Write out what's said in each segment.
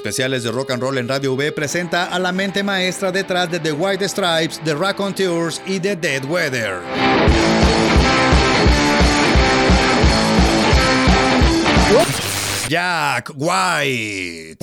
especiales de rock and roll en Radio V presenta a la mente maestra detrás de The White Stripes, The Raconteurs y The Dead Weather. Jack White.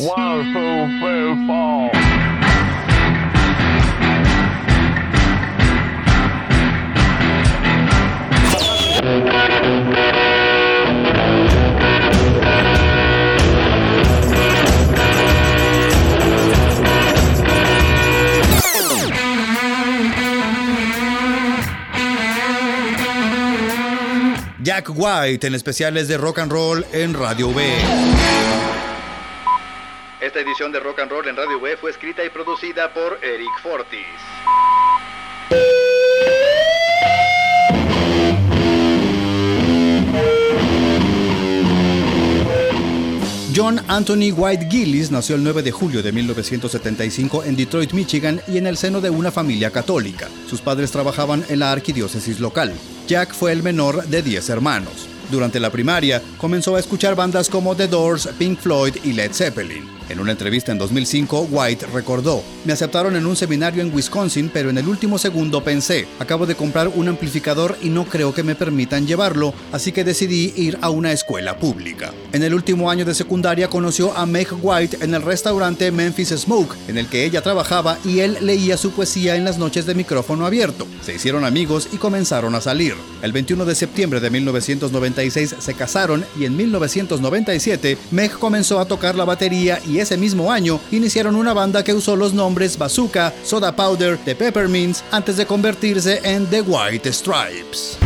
Jack White en especiales de rock and roll en Radio B. Esta edición de Rock and Roll en Radio B fue escrita y producida por Eric Fortis. John Anthony White Gillis nació el 9 de julio de 1975 en Detroit, Michigan y en el seno de una familia católica. Sus padres trabajaban en la arquidiócesis local. Jack fue el menor de 10 hermanos. Durante la primaria, comenzó a escuchar bandas como The Doors, Pink Floyd y Led Zeppelin. En una entrevista en 2005, White recordó, me aceptaron en un seminario en Wisconsin, pero en el último segundo pensé, acabo de comprar un amplificador y no creo que me permitan llevarlo, así que decidí ir a una escuela pública. En el último año de secundaria conoció a Meg White en el restaurante Memphis Smoke, en el que ella trabajaba y él leía su poesía en las noches de micrófono abierto. Se hicieron amigos y comenzaron a salir. El 21 de septiembre de 1996 se casaron y en 1997 Meg comenzó a tocar la batería y ese mismo año iniciaron una banda que usó los nombres Bazooka, Soda Powder, The Peppermints antes de convertirse en The White Stripes.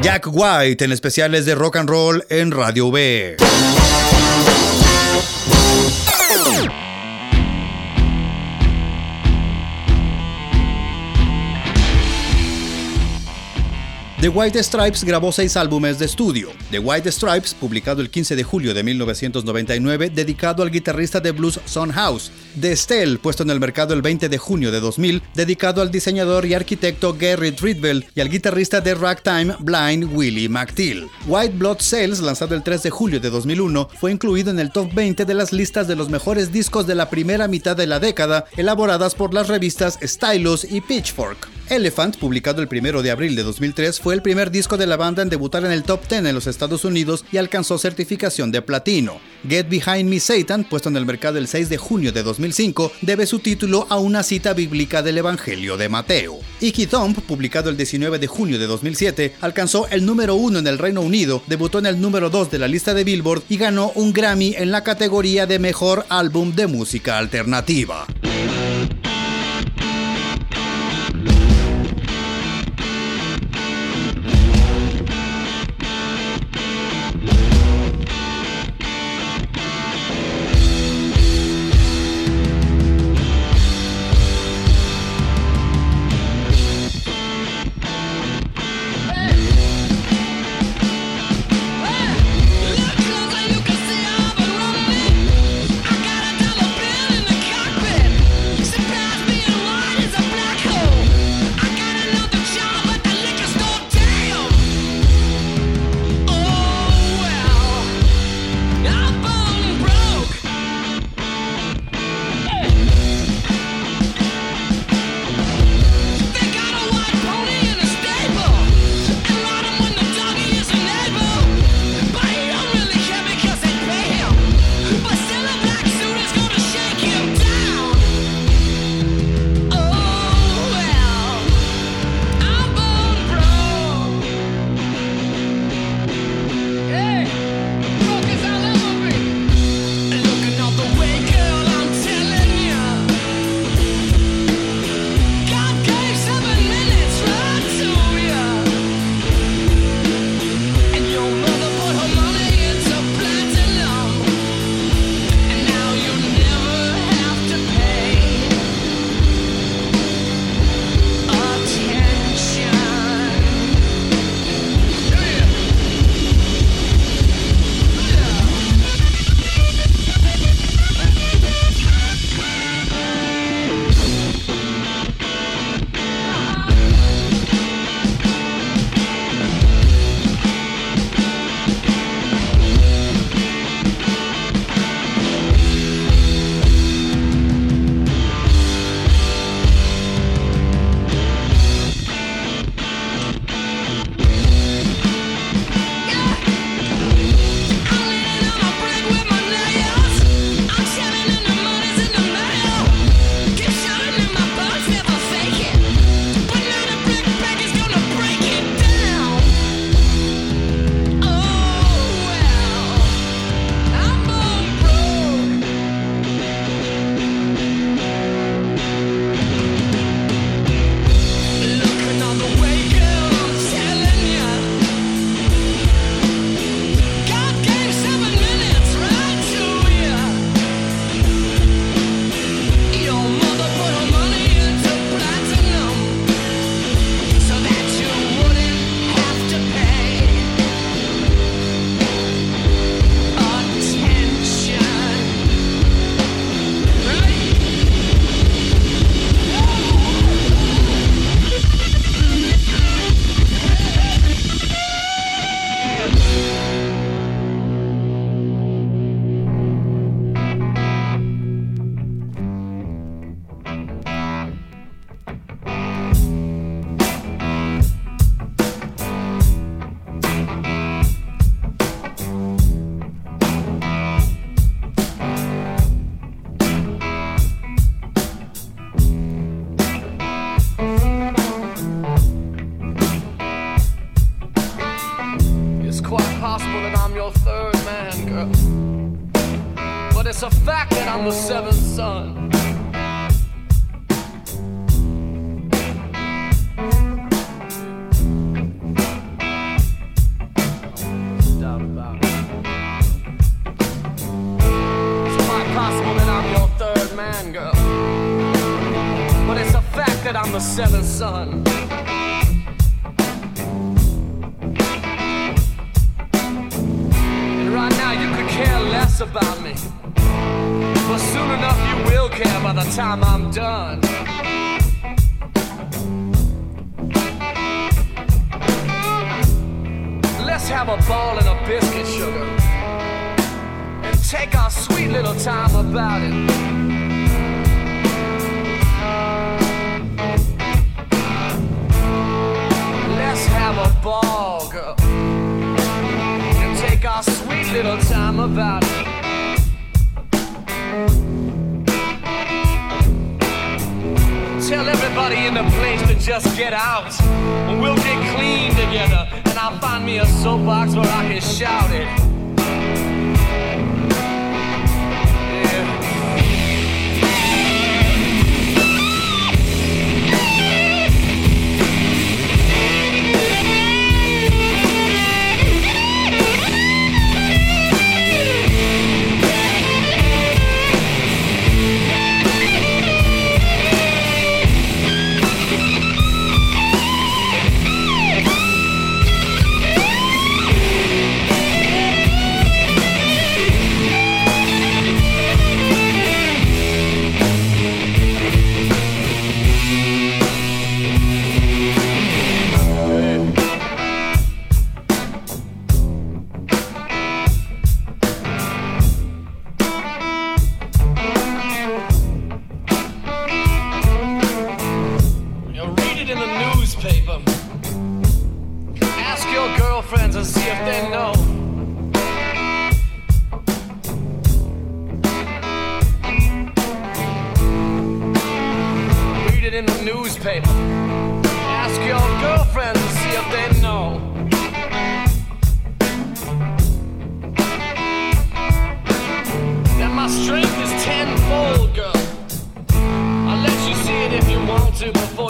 Jack White en especiales de rock and roll en Radio B. The White Stripes grabó seis álbumes de estudio. The White Stripes, publicado el 15 de julio de 1999, dedicado al guitarrista de blues Son House. The Stell, puesto en el mercado el 20 de junio de 2000, dedicado al diseñador y arquitecto Gary Ridwell y al guitarrista de ragtime Blind Willie McTeal. White Blood Cells, lanzado el 3 de julio de 2001, fue incluido en el top 20 de las listas de los mejores discos de la primera mitad de la década, elaboradas por las revistas Stylus y Pitchfork. Elephant, publicado el 1 de abril de 2003, fue el primer disco de la banda en debutar en el top 10 en los Estados Unidos y alcanzó certificación de platino. Get Behind Me Satan, puesto en el mercado el 6 de junio de 2005, debe su título a una cita bíblica del Evangelio de Mateo. Icky Thump, publicado el 19 de junio de 2007, alcanzó el número 1 en el Reino Unido, debutó en el número 2 de la lista de Billboard y ganó un Grammy en la categoría de Mejor Álbum de Música Alternativa. about it. Let's have a ball, girl, and take our sweet little time about it. Tell everybody in the place to just get out, and we'll get clean together. And I'll find me a soapbox where I can shout it.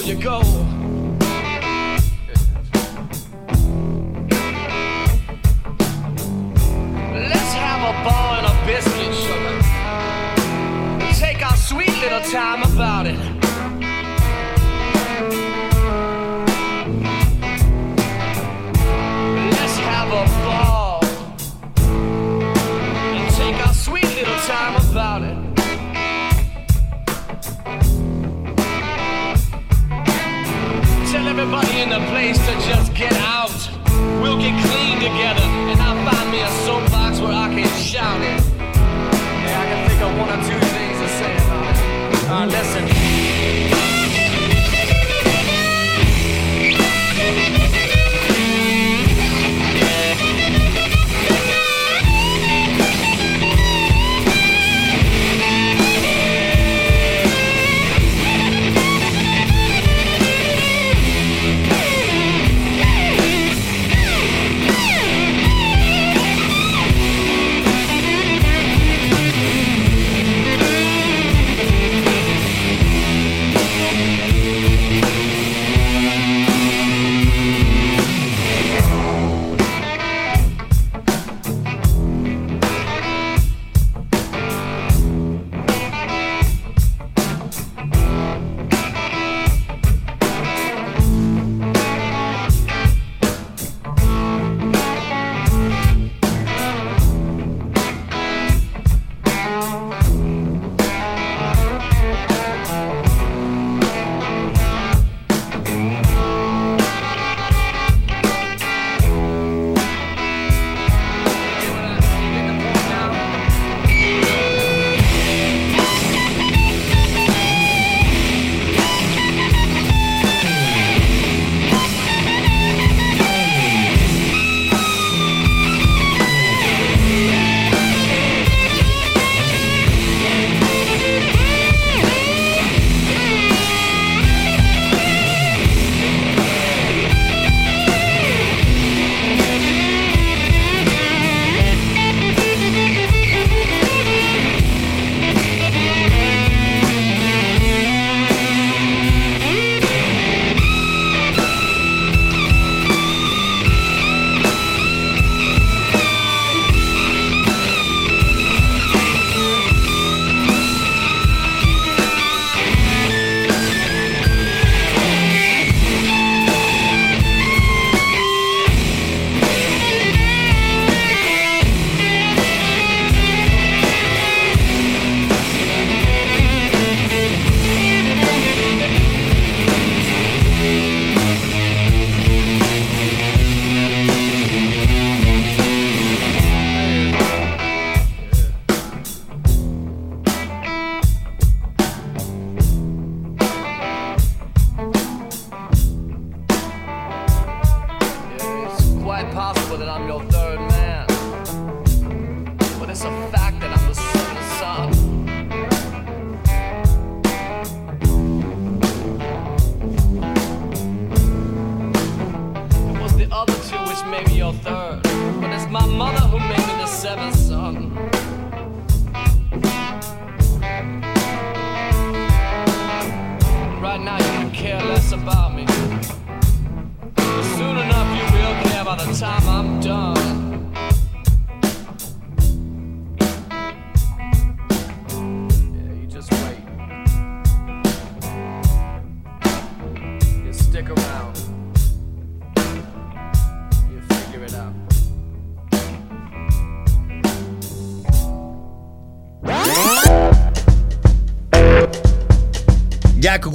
you go.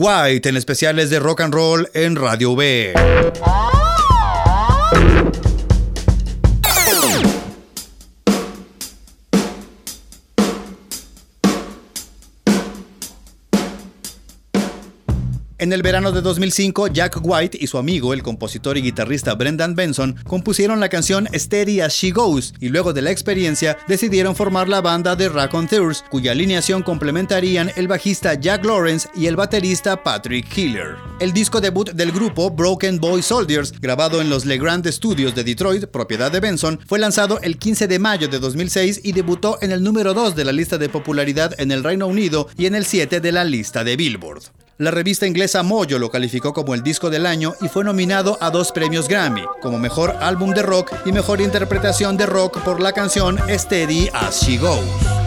White en especiales de rock and roll en Radio V. En el verano de 2005, Jack White y su amigo, el compositor y guitarrista Brendan Benson, compusieron la canción Steady as She Goes y luego de la experiencia decidieron formar la banda de Raconteurs, cuya alineación complementarían el bajista Jack Lawrence y el baterista Patrick Hiller. El disco debut del grupo, Broken Boy Soldiers, grabado en los Legrand Studios de Detroit, propiedad de Benson, fue lanzado el 15 de mayo de 2006 y debutó en el número 2 de la lista de popularidad en el Reino Unido y en el 7 de la lista de Billboard. La revista inglesa Mojo lo calificó como el disco del año y fue nominado a dos premios Grammy, como mejor álbum de rock y mejor interpretación de rock por la canción Steady as She Goes.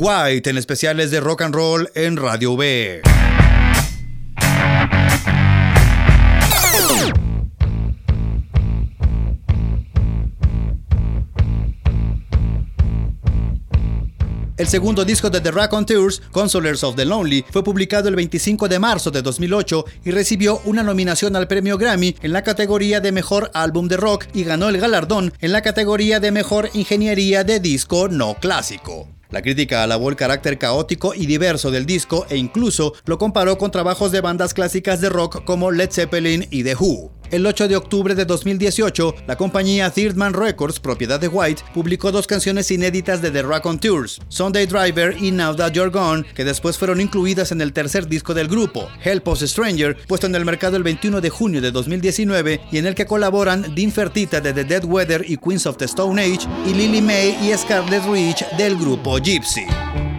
White en especiales de rock and roll en Radio B. El segundo disco de The Raconteurs, Consolers of the Lonely, fue publicado el 25 de marzo de 2008 y recibió una nominación al premio Grammy en la categoría de Mejor Álbum de Rock y ganó el galardón en la categoría de Mejor Ingeniería de Disco No Clásico. La crítica alabó el carácter caótico y diverso del disco e incluso lo comparó con trabajos de bandas clásicas de rock como Led Zeppelin y The Who. El 8 de octubre de 2018, la compañía Third Man Records, propiedad de White, publicó dos canciones inéditas de The Tours, Sunday Driver y Now That You're Gone, que después fueron incluidas en el tercer disco del grupo, Help Us Stranger, puesto en el mercado el 21 de junio de 2019 y en el que colaboran Dean Fertita de The Dead Weather y Queens of the Stone Age y Lily May y Scarlett Rich del grupo Gypsy.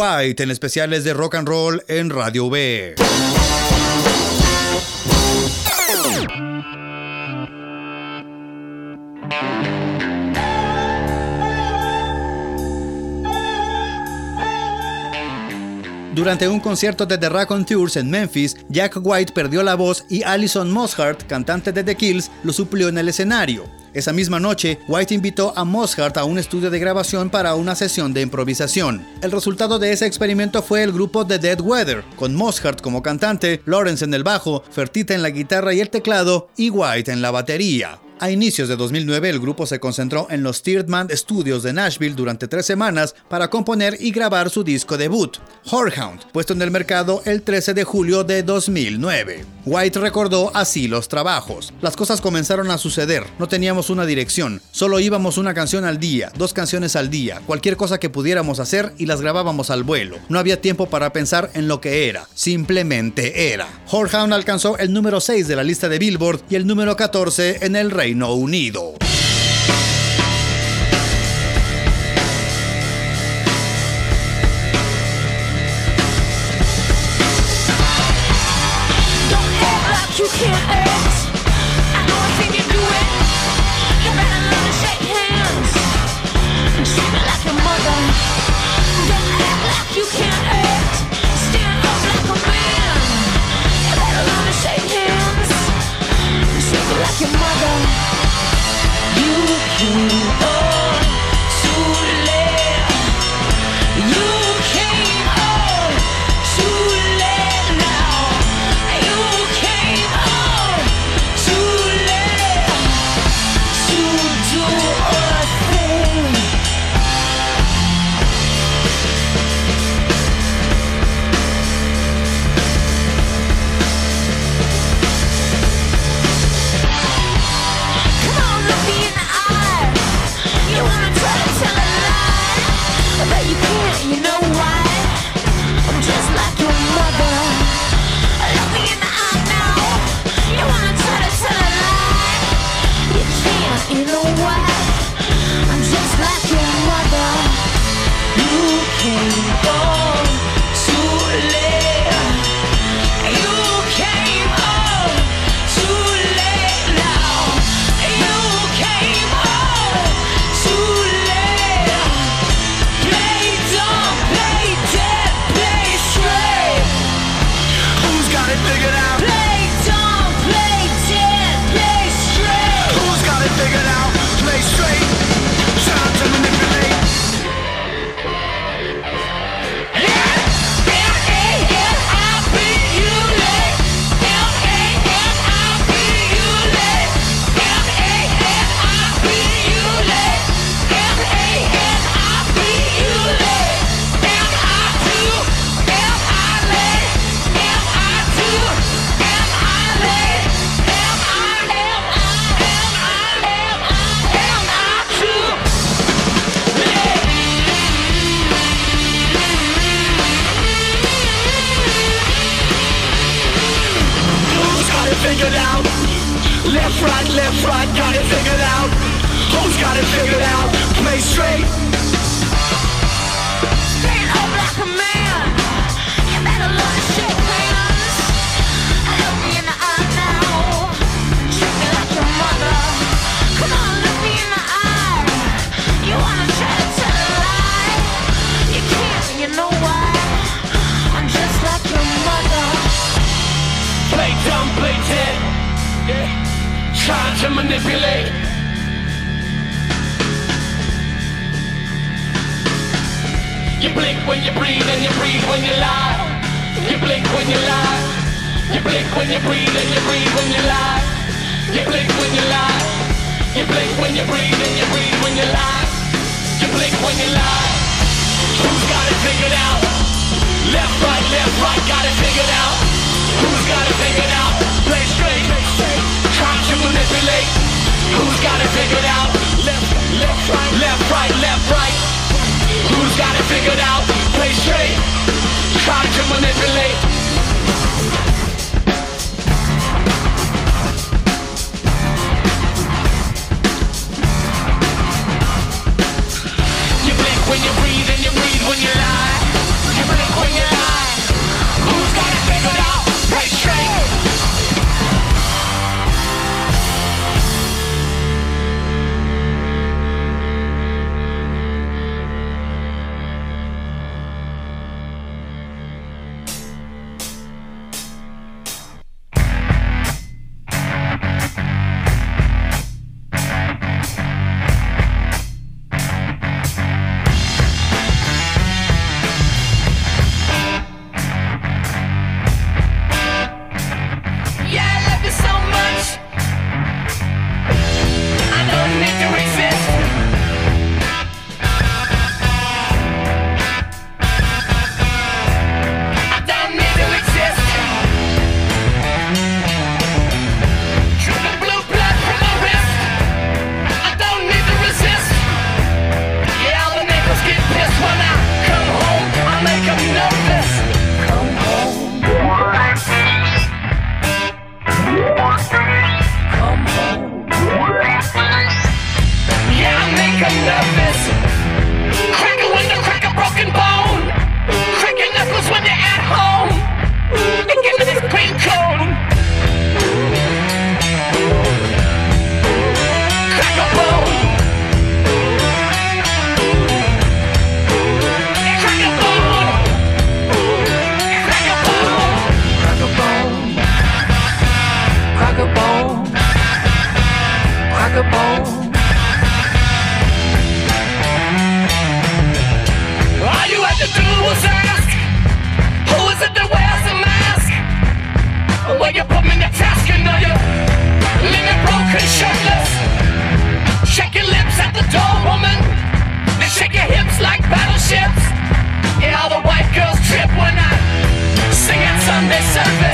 White en especiales de rock and roll en Radio B. Durante un concierto de The Tours en Memphis, Jack White perdió la voz y Alison Mosshart, cantante de The Kills, lo suplió en el escenario. Esa misma noche, White invitó a Mosshart a un estudio de grabación para una sesión de improvisación. El resultado de ese experimento fue el grupo The Dead Weather, con Mosshart como cantante, Lawrence en el bajo, Fertita en la guitarra y el teclado y White en la batería. A inicios de 2009 el grupo se concentró en los Tieredman Studios de Nashville durante tres semanas para componer y grabar su disco debut, Whorehound, puesto en el mercado el 13 de julio de 2009. White recordó así los trabajos. Las cosas comenzaron a suceder, no teníamos una dirección, solo íbamos una canción al día, dos canciones al día, cualquier cosa que pudiéramos hacer y las grabábamos al vuelo. No había tiempo para pensar en lo que era, simplemente era. Whorehound alcanzó el número 6 de la lista de Billboard y el número 14 en el Reino Unido. Figured out? Left, right, left, right, got it figured out. Who's got it figured out? Play straight. Trying to manipulate. You blink when you breathe and you breathe when you lie. You blink when you lie. You blink when you breathe and you breathe when you lie. You blink when you lie. You blink when you breathe and you breathe when you lie. You blink when you lie. Who's got it figured out? Left, right, left, right, got it figured out. Who's got it figured out? Play straight, trying to manipulate. Who's got it figured out? Left, left, right, left, right, left, right. Who's got it figured out? Play straight, trying to manipulate. At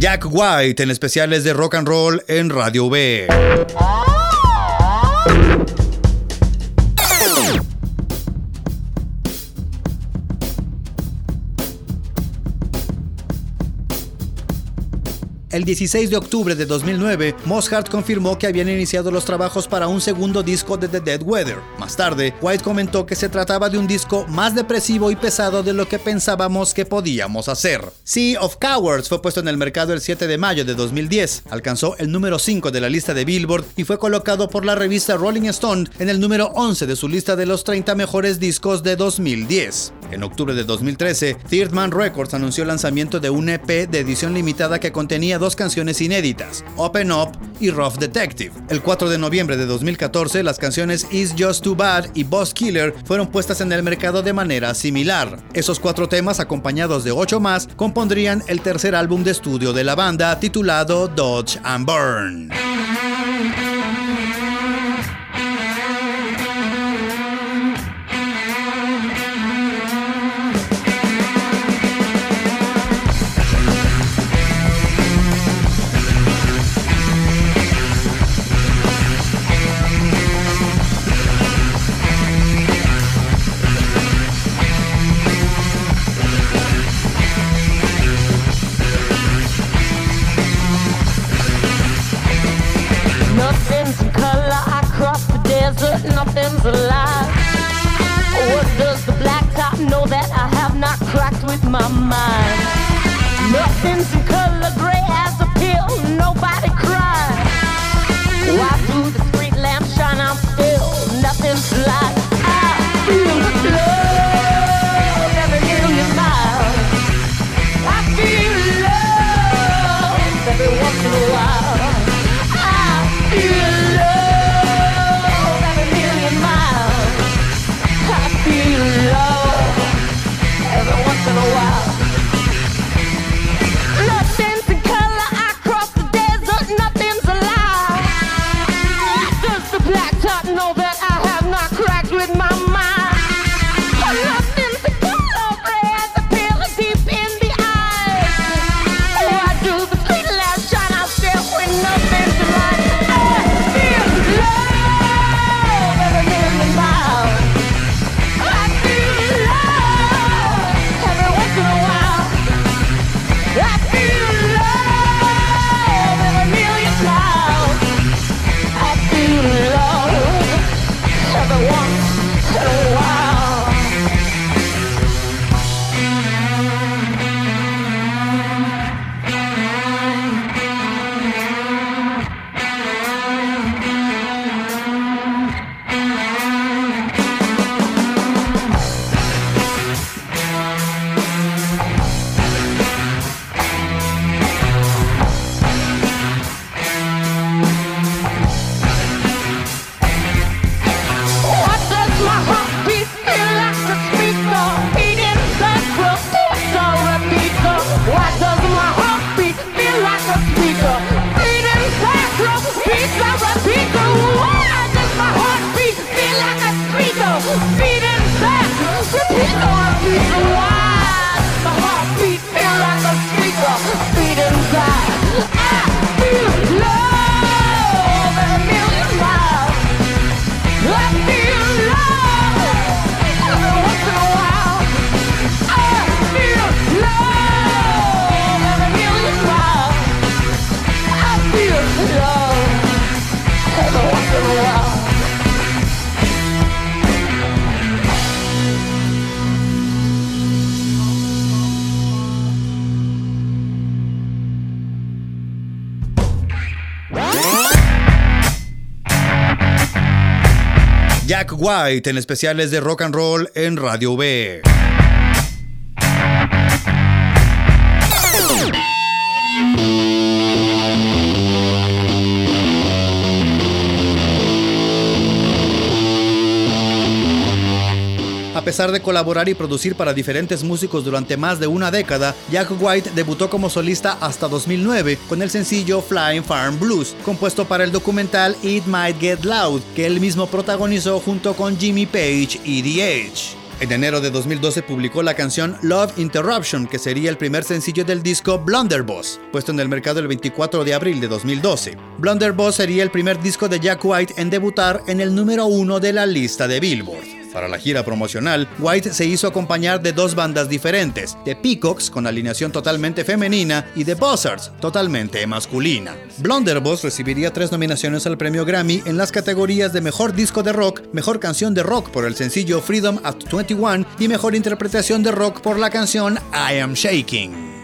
Jack White en especiales de rock and roll en Radio B. El 16 de octubre de 2009, Mozart confirmó que habían iniciado los trabajos para un segundo disco de The Dead Weather. Más tarde, White comentó que se trataba de un disco más depresivo y pesado de lo que pensábamos que podíamos hacer. Sea of Cowards fue puesto en el mercado el 7 de mayo de 2010, alcanzó el número 5 de la lista de Billboard y fue colocado por la revista Rolling Stone en el número 11 de su lista de los 30 mejores discos de 2010. En octubre de 2013, Third Man Records anunció el lanzamiento de un EP de edición limitada que contenía dos canciones inéditas, Open Up y Rough Detective. El 4 de noviembre de 2014, las canciones Is Just Too Bad y Boss Killer fueron puestas en el mercado de manera similar. Esos cuatro temas, acompañados de ocho más, compondrían el tercer álbum de estudio de la banda titulado Dodge and Burn. Nothing's alive. What does the black top know that I have not cracked with my mind? Nothing's in color. Gray White en especiales de rock and roll en Radio B. pesar de colaborar y producir para diferentes músicos durante más de una década, Jack White debutó como solista hasta 2009 con el sencillo Flying Farm Blues, compuesto para el documental It Might Get Loud, que él mismo protagonizó junto con Jimmy Page y The Edge. En enero de 2012 publicó la canción Love Interruption, que sería el primer sencillo del disco Blunderboss, puesto en el mercado el 24 de abril de 2012. Blunderboss sería el primer disco de Jack White en debutar en el número uno de la lista de Billboard. Para la gira promocional, White se hizo acompañar de dos bandas diferentes, The Peacocks con alineación totalmente femenina y The Buzzards totalmente masculina. Blunderboss recibiría tres nominaciones al premio Grammy en las categorías de Mejor Disco de Rock, Mejor Canción de Rock por el sencillo Freedom at 21 y Mejor Interpretación de Rock por la canción I Am Shaking.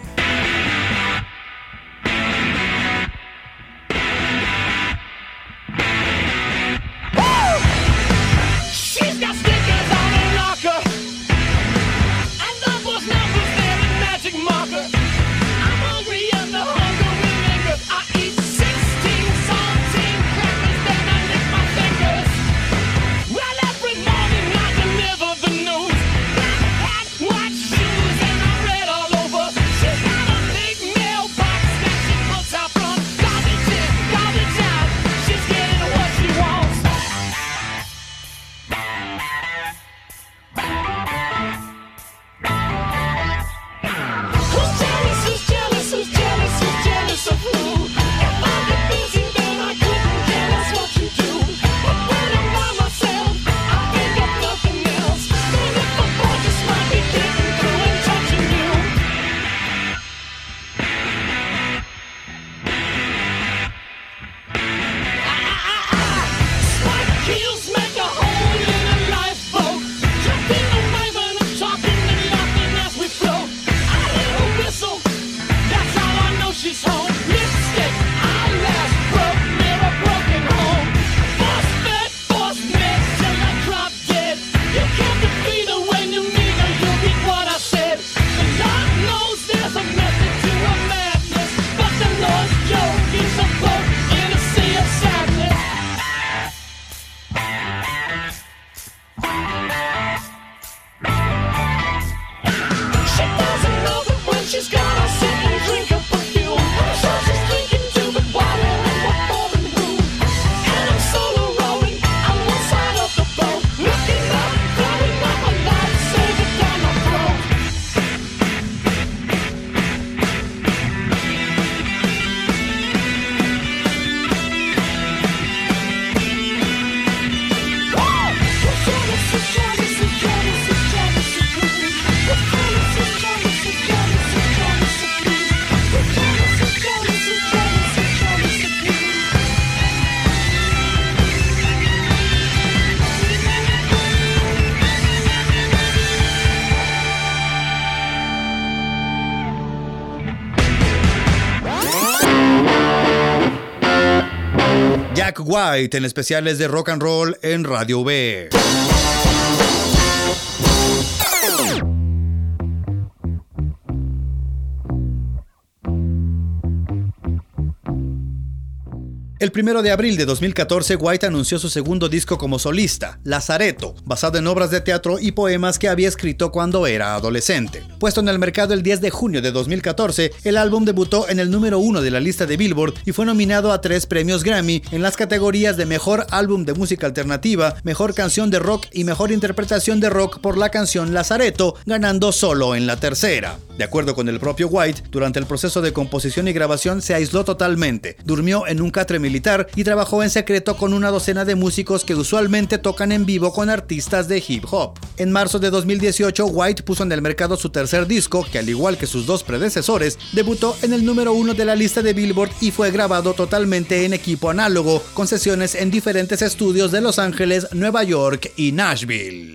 White en especiales de rock and roll en Radio B. El primero de abril de 2014, White anunció su segundo disco como solista, Lazareto, basado en obras de teatro y poemas que había escrito cuando era adolescente. Puesto en el mercado el 10 de junio de 2014, el álbum debutó en el número uno de la lista de Billboard y fue nominado a tres premios Grammy en las categorías de Mejor Álbum de Música Alternativa, Mejor Canción de Rock y Mejor Interpretación de Rock por la canción Lazareto, ganando solo en la tercera. De acuerdo con el propio White, durante el proceso de composición y grabación se aisló totalmente, durmió en un catre militar y trabajó en secreto con una docena de músicos que usualmente tocan en vivo con artistas de hip hop. En marzo de 2018, White puso en el mercado su tercer disco, que al igual que sus dos predecesores, debutó en el número uno de la lista de Billboard y fue grabado totalmente en equipo análogo, con sesiones en diferentes estudios de Los Ángeles, Nueva York y Nashville.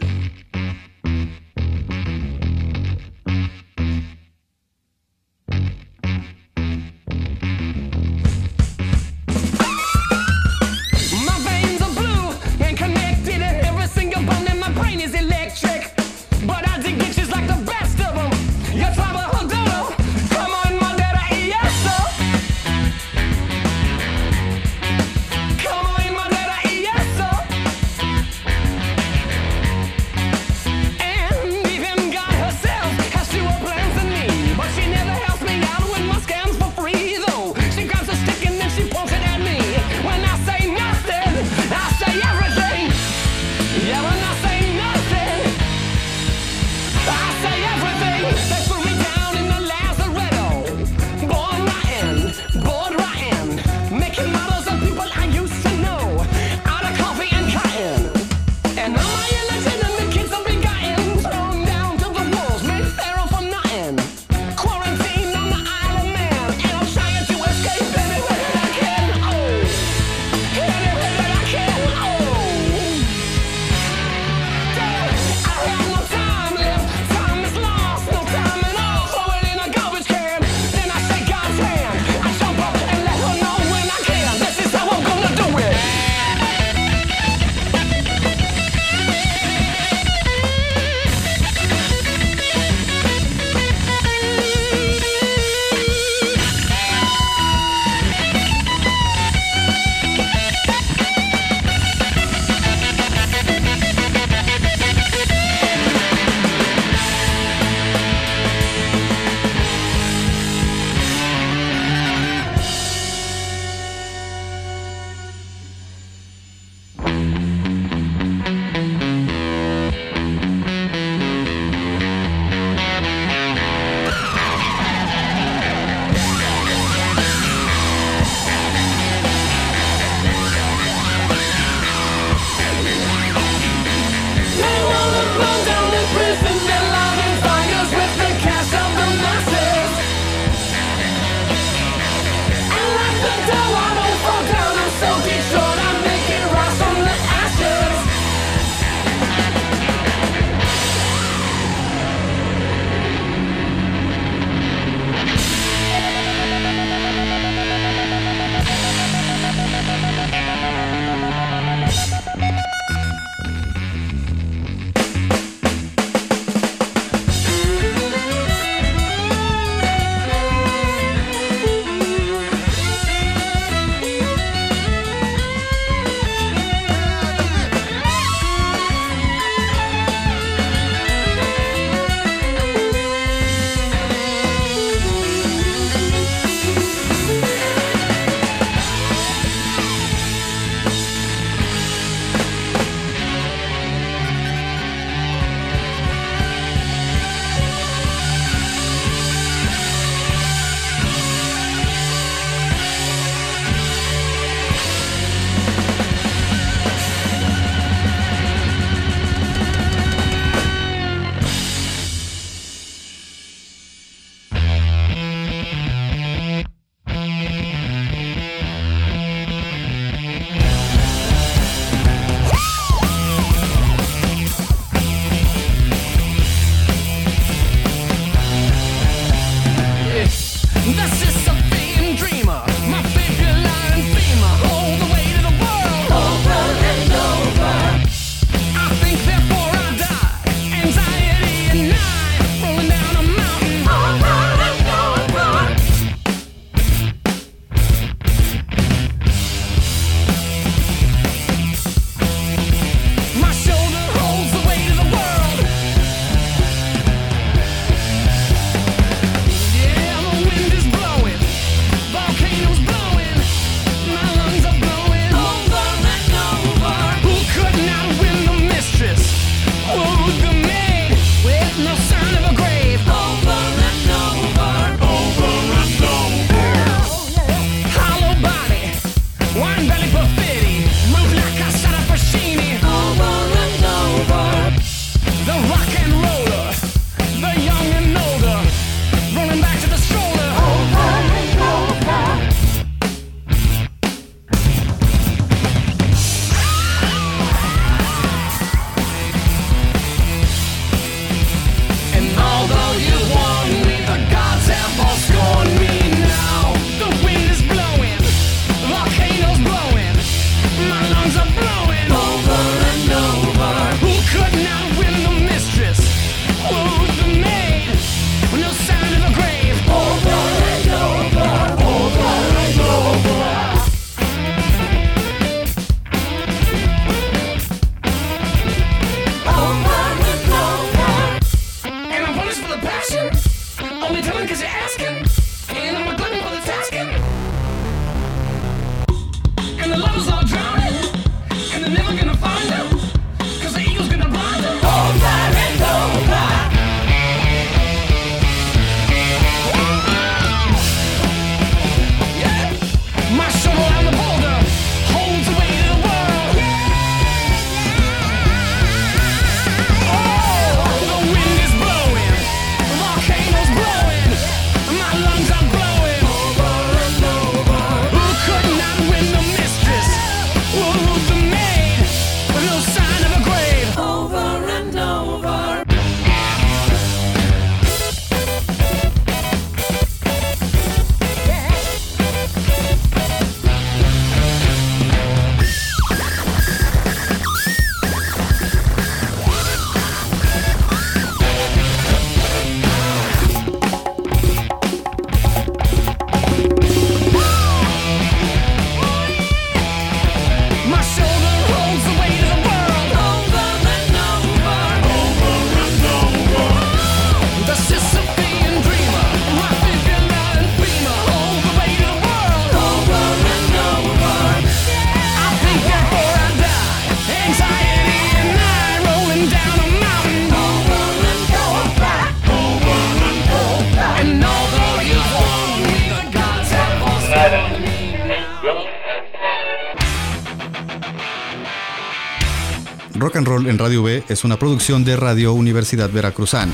En Radio V es una producción de Radio Universidad Veracruzana.